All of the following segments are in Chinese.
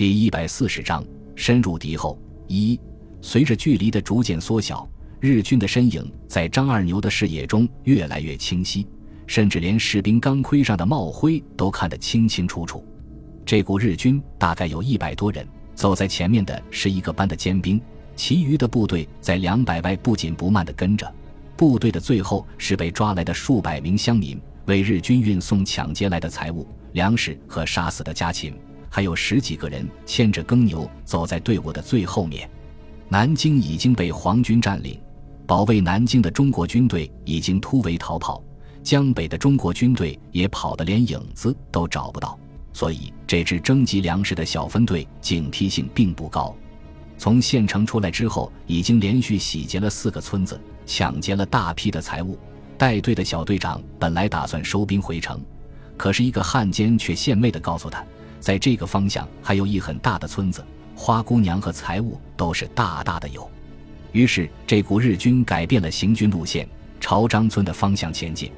第一百四十章深入敌后。一，随着距离的逐渐缩小，日军的身影在张二牛的视野中越来越清晰，甚至连士兵钢盔上的帽徽都看得清清楚楚。这股日军大概有一百多人，走在前面的是一个班的尖兵，其余的部队在两百外不紧不慢地跟着。部队的最后是被抓来的数百名乡民，为日军运送抢劫来的财物、粮食和杀死的家禽，还有十几个人牵着耕牛走在队伍的最后面。南京已经被皇军占领，保卫南京的中国军队已经突围逃跑，江北的中国军队也跑得连影子都找不到。所以，这支征集粮食的小分队警惕性并不高。从县城出来之后，已经连续洗劫了四个村子，抢劫了大批的财物。带队的小队长本来打算收兵回城，可是一个汉奸却献媚地告诉他，在这个方向还有一很大的村子，花姑娘和财物都是大大的有。于是，这股日军改变了行军路线，朝张村的方向前进。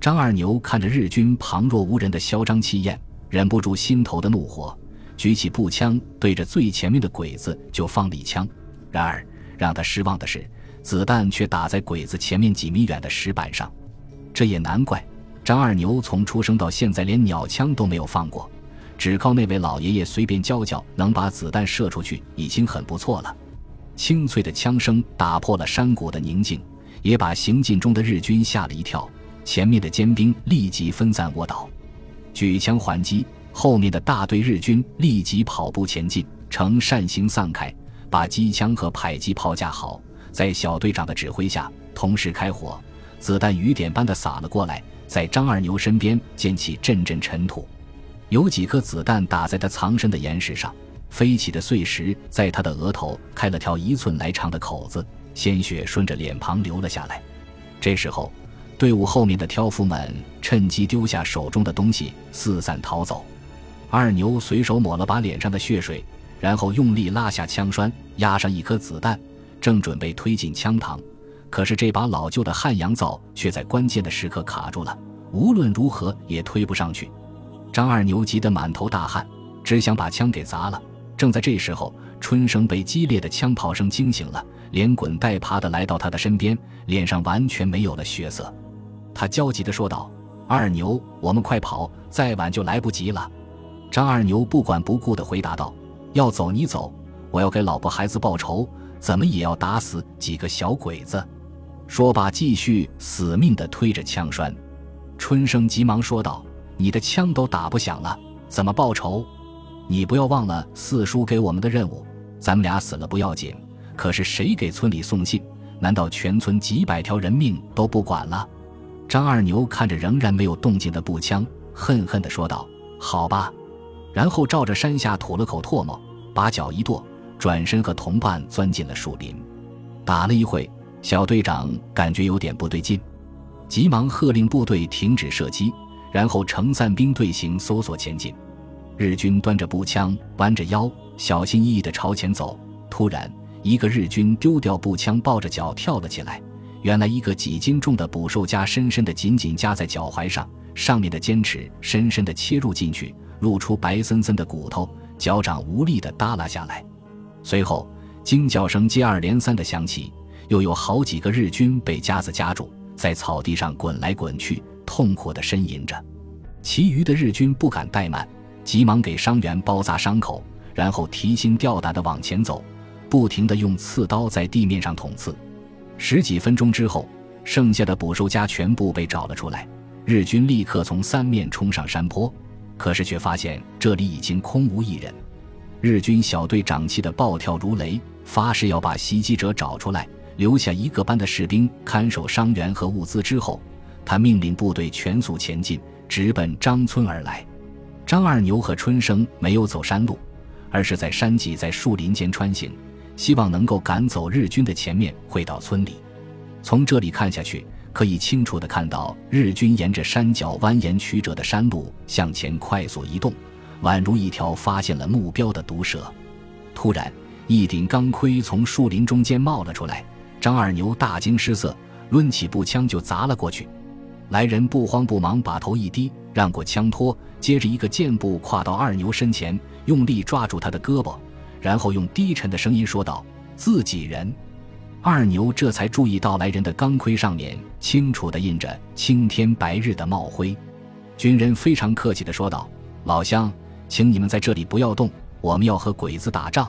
张二牛看着日军旁若无人的嚣张气焰。忍不住心头的怒火，举起步枪对着最前面的鬼子就放了一枪。然而让他失望的是，子弹却打在鬼子前面几米远的石板上。这也难怪，张二牛从出生到现在连鸟枪都没有放过，只靠那位老爷爷随便教教，能把子弹射出去已经很不错了。清脆的枪声打破了山谷的宁静，也把行进中的日军吓了一跳。前面的尖兵立即分散卧倒。举枪还击，后面的大队日军立即跑步前进，呈扇形散开，把机枪和迫击炮架好，在小队长的指挥下同时开火，子弹雨点般的洒了过来，在张二牛身边溅起阵阵尘土，有几颗子弹打在他藏身的岩石上，飞起的碎石在他的额头开了条一寸来长的口子，鲜血顺着脸庞流了下来。这时候。队伍后面的挑夫们趁机丢下手中的东西，四散逃走。二牛随手抹了把脸上的血水，然后用力拉下枪栓，压上一颗子弹，正准备推进枪膛，可是这把老旧的汉阳造却在关键的时刻卡住了，无论如何也推不上去。张二牛急得满头大汗，只想把枪给砸了。正在这时候，春生被激烈的枪炮声惊醒了，连滚带爬的来到他的身边，脸上完全没有了血色。他焦急地说道：“二牛，我们快跑，再晚就来不及了。”张二牛不管不顾地回答道：“要走你走，我要给老婆孩子报仇，怎么也要打死几个小鬼子。”说罢，继续死命地推着枪栓。春生急忙说道：“你的枪都打不响了，怎么报仇？你不要忘了四叔给我们的任务。咱们俩死了不要紧，可是谁给村里送信？难道全村几百条人命都不管了？”张二牛看着仍然没有动静的步枪，恨恨地说道：“好吧。”然后照着山下吐了口唾沫，把脚一跺，转身和同伴钻进了树林。打了一会，小队长感觉有点不对劲，急忙喝令部队停止射击，然后成散兵队形搜索前进。日军端着步枪，弯着腰，小心翼翼地朝前走。突然，一个日军丢掉步枪，抱着脚跳了起来。原来一个几斤重的捕兽夹深深的紧紧夹在脚踝上，上面的尖齿深深的切入进去，露出白森森的骨头，脚掌无力的耷拉下来。随后惊叫声接二连三的响起，又有好几个日军被夹子夹住，在草地上滚来滚去，痛苦的呻吟着。其余的日军不敢怠慢，急忙给伤员包扎伤口，然后提心吊胆的往前走，不停的用刺刀在地面上捅刺。十几分钟之后，剩下的捕兽夹全部被找了出来。日军立刻从三面冲上山坡，可是却发现这里已经空无一人。日军小队长气得暴跳如雷，发誓要把袭击者找出来，留下一个班的士兵看守伤员和物资。之后，他命令部队全速前进，直奔张村而来。张二牛和春生没有走山路，而是在山脊在树林间穿行。希望能够赶走日军的前面，回到村里。从这里看下去，可以清楚地看到日军沿着山脚蜿蜒曲折的山路向前快速移动，宛如一条发现了目标的毒蛇。突然，一顶钢盔从树林中间冒了出来，张二牛大惊失色，抡起步枪就砸了过去。来人不慌不忙，把头一低，让过枪托，接着一个箭步跨到二牛身前，用力抓住他的胳膊，然后用低沉的声音说道：“自己人。”二牛这才注意到来人的钢盔上面清楚地印着青天白日的帽徽。军人非常客气地说道：“老乡，请你们在这里不要动，我们要和鬼子打仗。”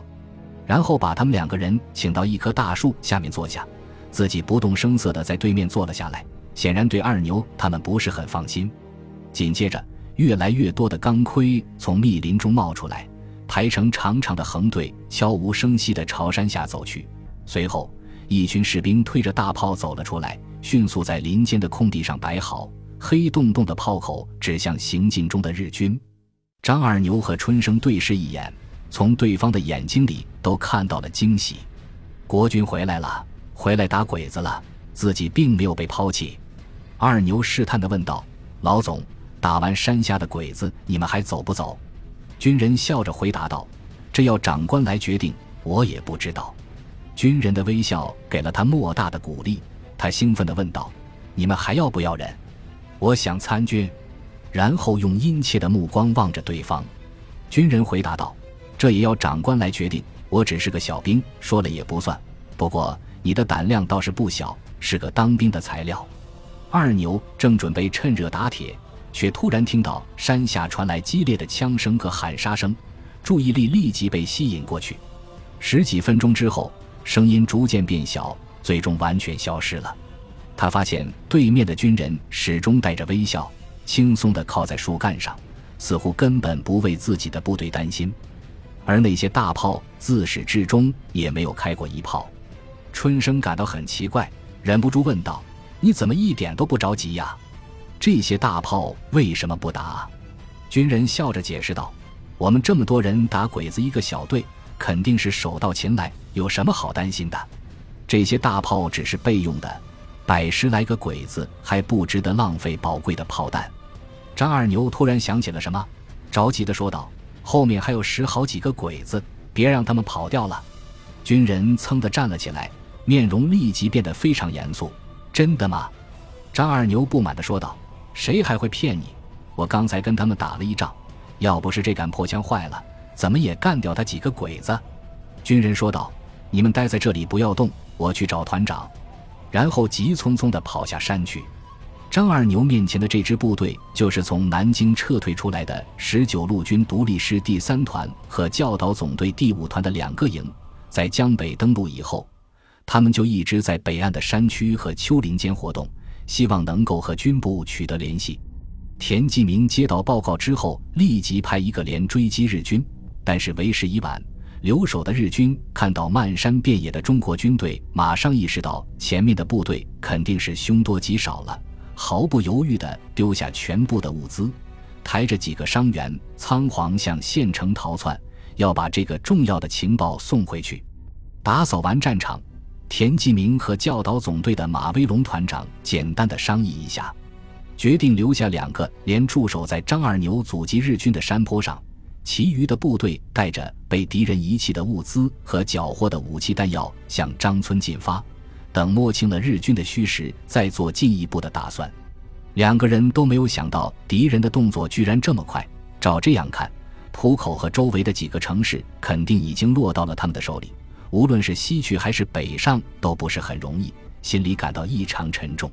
然后把他们两个人请到一棵大树下面坐下，自己不动声色地在对面坐了下来，显然对二牛他们不是很放心。紧接着，越来越多的钢盔从密林中冒出来，排成长长的横队，悄无声息地朝山下走去。随后，一群士兵推着大炮走了出来，迅速在林间的空地上摆好，黑洞洞的炮口指向行进中的日军。张二牛和春生对视一眼。从对方的眼睛里都看到了惊喜，国军回来了，回来打鬼子了，自己并没有被抛弃。二牛试探地问道：“老总，打完山下的鬼子，你们还走不走？”军人笑着回答道：“这要长官来决定，我也不知道。”军人的微笑给了他莫大的鼓励，他兴奋地问道：“你们还要不要人？我想参军。”然后用殷切的目光望着对方。军人回答道。这也要长官来决定，我只是个小兵，说了也不算。不过你的胆量倒是不小，是个当兵的材料。二牛正准备趁热打铁，却突然听到山下传来激烈的枪声和喊杀声，注意力立即被吸引过去。十几分钟之后，声音逐渐变小，最终完全消失了。他发现对面的军人始终带着微笑，轻松地靠在树干上，似乎根本不为自己的部队担心。而那些大炮自始至终也没有开过一炮，春生感到很奇怪，忍不住问道：“你怎么一点都不着急呀？这些大炮为什么不打？”军人笑着解释道：“我们这么多人打鬼子一个小队，肯定是手到擒来，有什么好担心的？这些大炮只是备用的，百十来个鬼子还不值得浪费宝贵的炮弹。”张二牛突然想起了什么，着急地说道。后面还有十好几个鬼子，别让他们跑掉了。军人噌地站了起来，面容立即变得非常严肃。真的吗？张二牛不满地说道。谁还会骗你？我刚才跟他们打了一仗，要不是这杆破枪坏了，怎么也干掉他几个鬼子。军人说道。你们待在这里不要动，我去找团长。然后急匆匆地跑下山去。张二牛面前的这支部队，就是从南京撤退出来的十九路军独立师第三团和教导总队第五团的两个营。在江北登陆以后，他们就一直在北岸的山区和丘陵间活动，希望能够和军部取得联系。田继明接到报告之后，立即派一个连追击日军，但是为时已晚。留守的日军看到漫山遍野的中国军队，马上意识到前面的部队肯定是凶多吉少了。毫不犹豫地丢下全部的物资，抬着几个伤员，仓皇向县城逃窜，要把这个重要的情报送回去。打扫完战场，田继明和教导总队的马威龙团长简单的商议一下，决定留下两个连驻守在张二牛阻击日军的山坡上，其余的部队带着被敌人遗弃的物资和缴获的武器弹药向张村进发。等摸清了日军的虚实，再做进一步的打算。两个人都没有想到敌人的动作居然这么快。照这样看，浦口和周围的几个城市肯定已经落到了他们的手里。无论是西去还是北上，都不是很容易，心里感到异常沉重。